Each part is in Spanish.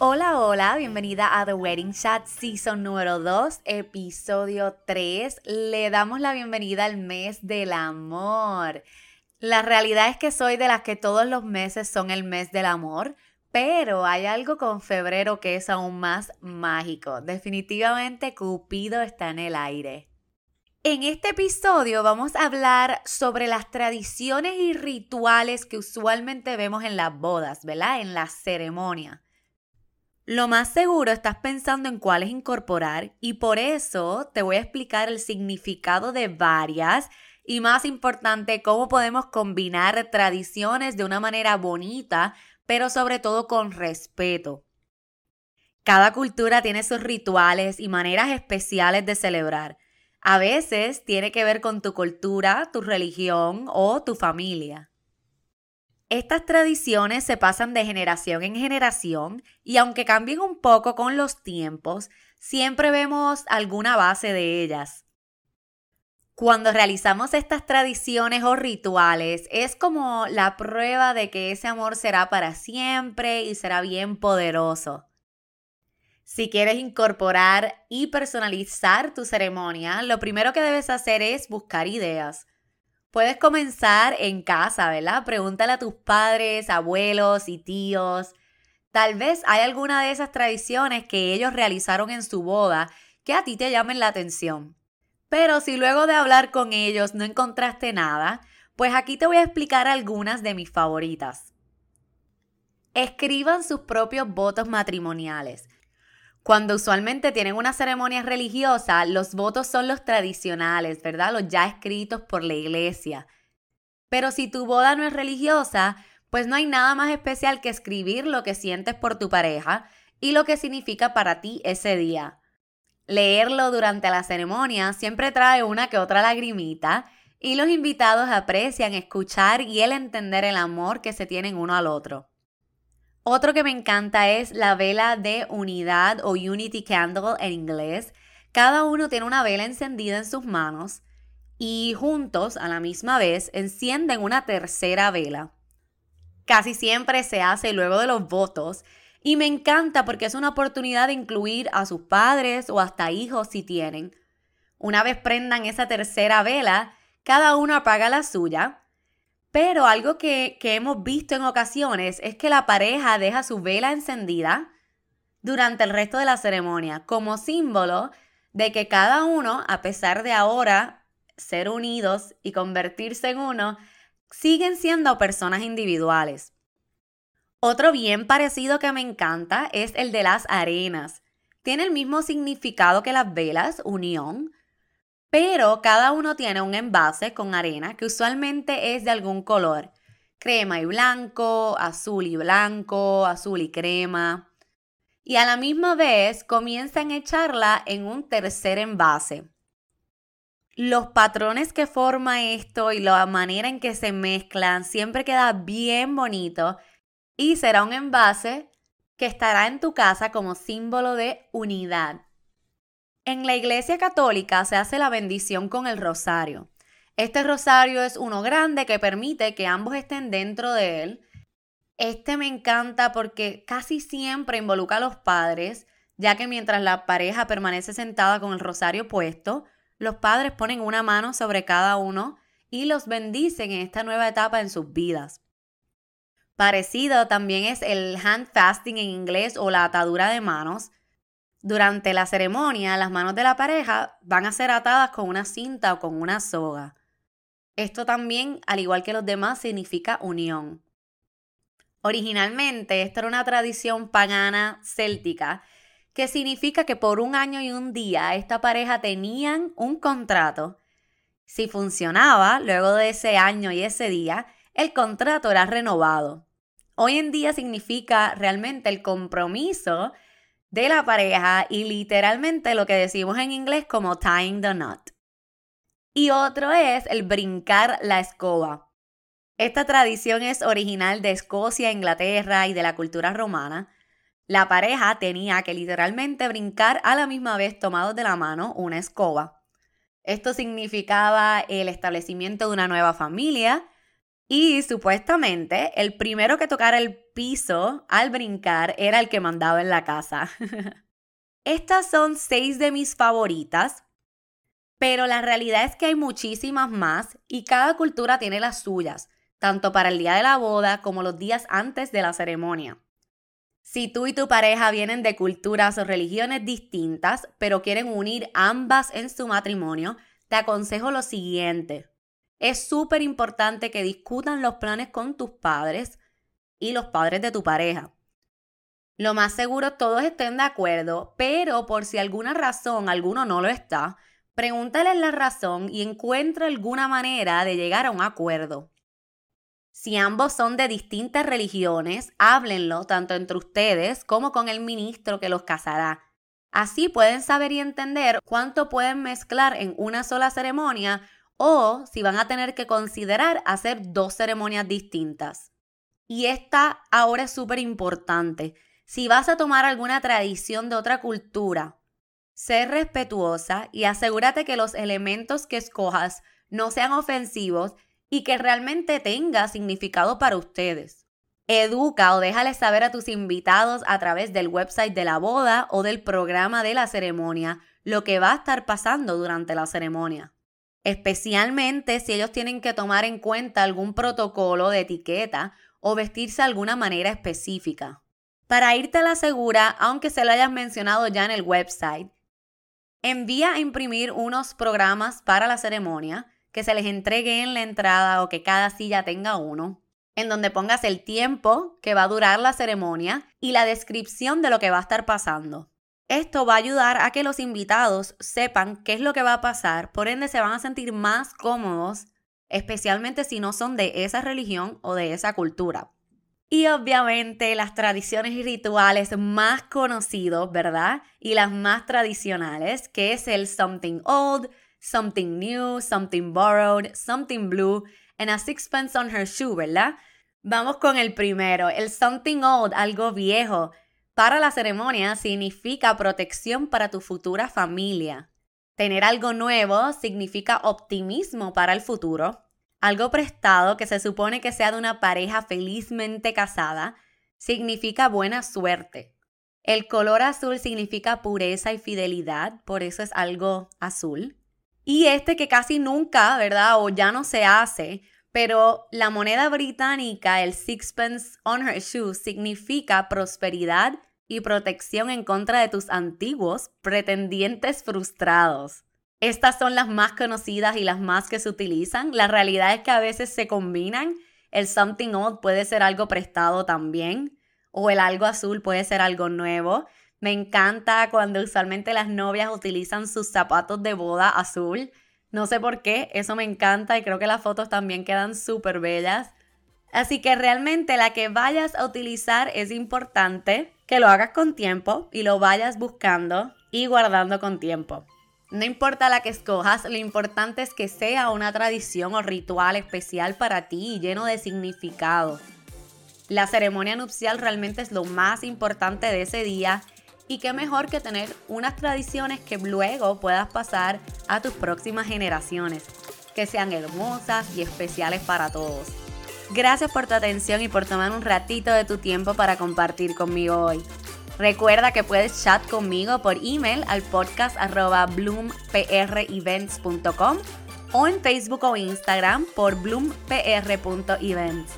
Hola, hola, bienvenida a The Wedding Chat Season número 2, episodio 3. Le damos la bienvenida al mes del amor. La realidad es que soy de las que todos los meses son el mes del amor, pero hay algo con febrero que es aún más mágico. Definitivamente Cupido está en el aire. En este episodio vamos a hablar sobre las tradiciones y rituales que usualmente vemos en las bodas, ¿verdad? En la ceremonia. Lo más seguro estás pensando en cuáles incorporar y por eso te voy a explicar el significado de varias y más importante, cómo podemos combinar tradiciones de una manera bonita, pero sobre todo con respeto. Cada cultura tiene sus rituales y maneras especiales de celebrar. A veces tiene que ver con tu cultura, tu religión o tu familia. Estas tradiciones se pasan de generación en generación y aunque cambien un poco con los tiempos, siempre vemos alguna base de ellas. Cuando realizamos estas tradiciones o rituales es como la prueba de que ese amor será para siempre y será bien poderoso. Si quieres incorporar y personalizar tu ceremonia, lo primero que debes hacer es buscar ideas. Puedes comenzar en casa, ¿verdad? Pregúntale a tus padres, abuelos y tíos. Tal vez hay alguna de esas tradiciones que ellos realizaron en su boda que a ti te llamen la atención. Pero si luego de hablar con ellos no encontraste nada, pues aquí te voy a explicar algunas de mis favoritas. Escriban sus propios votos matrimoniales. Cuando usualmente tienen una ceremonia religiosa, los votos son los tradicionales, ¿verdad? Los ya escritos por la iglesia. Pero si tu boda no es religiosa, pues no hay nada más especial que escribir lo que sientes por tu pareja y lo que significa para ti ese día. Leerlo durante la ceremonia siempre trae una que otra lagrimita y los invitados aprecian escuchar y el entender el amor que se tienen uno al otro. Otro que me encanta es la vela de unidad o Unity Candle en inglés. Cada uno tiene una vela encendida en sus manos y juntos a la misma vez encienden una tercera vela. Casi siempre se hace luego de los votos y me encanta porque es una oportunidad de incluir a sus padres o hasta hijos si tienen. Una vez prendan esa tercera vela, cada uno apaga la suya pero algo que, hemos visto en ocasiones es que la pareja deja su vela encendida durante el resto de la ceremonia como símbolo de que cada uno, a pesar de ahora ser unidos y convertirse en uno, siguen siendo personas individuales. Otro bien parecido que me encanta es el de las arenas. Tiene el mismo significado que las velas, unión, pero cada uno tiene un envase con arena que usualmente es de algún color. Crema y blanco, azul y blanco, azul y crema. Y a la misma vez comienzan a echarla en un tercer envase. Los patrones que forma esto y la manera en que se mezclan siempre queda bien bonito y será un envase que estará en tu casa como símbolo de unidad. En la Iglesia Católica se hace la bendición con el rosario. Este rosario es uno grande que permite que ambos estén dentro de él. Este me encanta porque casi siempre involucra a los padres, ya que mientras la pareja permanece sentada con el rosario puesto, los padres ponen una mano sobre cada uno y los bendicen en esta nueva etapa en sus vidas. Parecido también es el hand fasting en inglés o la atadura de manos. Durante la ceremonia, las manos de la pareja van a ser atadas con una cinta o con una soga. Esto también, al igual que los demás, significa unión. Originalmente, esta era una tradición pagana céltica que significa que por un año y un día esta pareja tenían un contrato. Si funcionaba, luego de ese año y ese día, el contrato era renovado. Hoy en día significa realmente el compromiso de la pareja y literalmente lo que decimos en inglés como tying the knot. Y otro es el brincar la escoba. Esta tradición es original de Escocia, Inglaterra y de la cultura romana. La pareja tenía que literalmente brincar a la misma vez tomados de la mano una escoba. Esto significaba el establecimiento de una nueva familia y supuestamente el primero que tocara el piso al brincar era el que mandaba en la casa. Estas son seis de mis favoritas, pero la realidad es que hay muchísimas más y cada cultura tiene las suyas, tanto para el día de la boda como los días antes de la ceremonia. Si tú y tu pareja vienen de culturas o religiones distintas, pero quieren unir ambas en su matrimonio, te aconsejo lo siguiente. Es súper importante que discutan los planes con tus padres y los padres de tu pareja. Lo más seguro todos estén de acuerdo, pero por si alguna razón alguno no lo está, pregúntale la razón y encuentra alguna manera de llegar a un acuerdo. Si ambos son de distintas religiones, háblenlo tanto entre ustedes como con el ministro que los casará. Así pueden saber y entender cuánto pueden mezclar en una sola ceremonia o si van a tener que considerar hacer dos ceremonias distintas. Y esta ahora es súper importante. Si vas a tomar alguna tradición de otra cultura, sé respetuosa y asegúrate que los elementos que escojas no sean ofensivos y que realmente tenga significado para ustedes. Educa o déjale saber a tus invitados a través del website de la boda o del programa de la ceremonia lo que va a estar pasando durante la ceremonia especialmente si ellos tienen que tomar en cuenta algún protocolo de etiqueta o vestirse de alguna manera específica. Para irte a la segura, aunque se lo hayas mencionado ya en el website, envía a imprimir unos programas para la ceremonia que se les entregue en la entrada o que cada silla tenga uno, en donde pongas el tiempo que va a durar la ceremonia y la descripción de lo que va a estar pasando. Esto va a ayudar a que los invitados sepan qué es lo que va a pasar, por ende se van a sentir más cómodos, especialmente si no son de esa religión o de esa cultura. Y obviamente las tradiciones y rituales más conocidos, ¿verdad? Y las más tradicionales, que es el something old, something new, something borrowed, something blue, and a sixpence on her shoe, ¿verdad? Vamos con el primero, el something old, algo viejo para la ceremonia significa protección para tu futura familia. Tener algo nuevo significa optimismo para el futuro. Algo prestado que se supone que sea de una pareja felizmente casada significa buena suerte. El color azul significa pureza y fidelidad, por eso es algo azul. Y este que casi nunca, ¿verdad? O ya no se hace, pero la moneda británica, el sixpence on her shoe, significa prosperidad y protección en contra de tus antiguos pretendientes frustrados. Estas son las más conocidas y las más que se utilizan. La realidad es que a veces se combinan. El something old puede ser algo prestado también. O el algo azul puede ser algo nuevo. Me encanta cuando usualmente las novias utilizan sus zapatos de boda azul. No sé por qué, eso me encanta y creo que las fotos también quedan súper bellas. Así que realmente la que vayas a utilizar es importante que lo hagas con tiempo y lo vayas buscando y guardando con tiempo. No importa la que escojas, lo importante es que sea una tradición o ritual especial para ti y lleno de significado. La ceremonia nupcial realmente es lo más importante de ese día y qué mejor que tener unas tradiciones que luego puedas pasar a tus próximas generaciones, que sean hermosas y especiales para todos. Gracias por tu atención y por tomar un ratito de tu tiempo para compartir conmigo hoy. Recuerda que puedes chat conmigo por email al podcast arroba bloomprevents.com o en Facebook o Instagram por bloompr.events.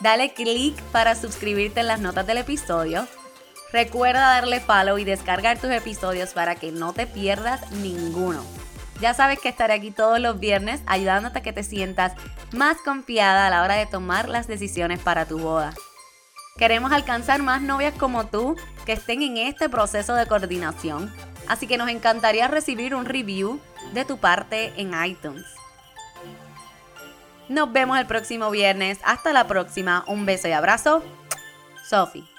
Dale click para suscribirte en las notas del episodio. Recuerda darle follow y descargar tus episodios para que no te pierdas ninguno. Ya sabes que estaré aquí todos los viernes ayudándote a que te sientas más confiada a la hora de tomar las decisiones para tu boda. Queremos alcanzar más novias como tú que estén en este proceso de coordinación, así que nos encantaría recibir un review de tu parte en iTunes. Nos vemos el próximo viernes. Hasta la próxima. Un beso y abrazo. Sophie.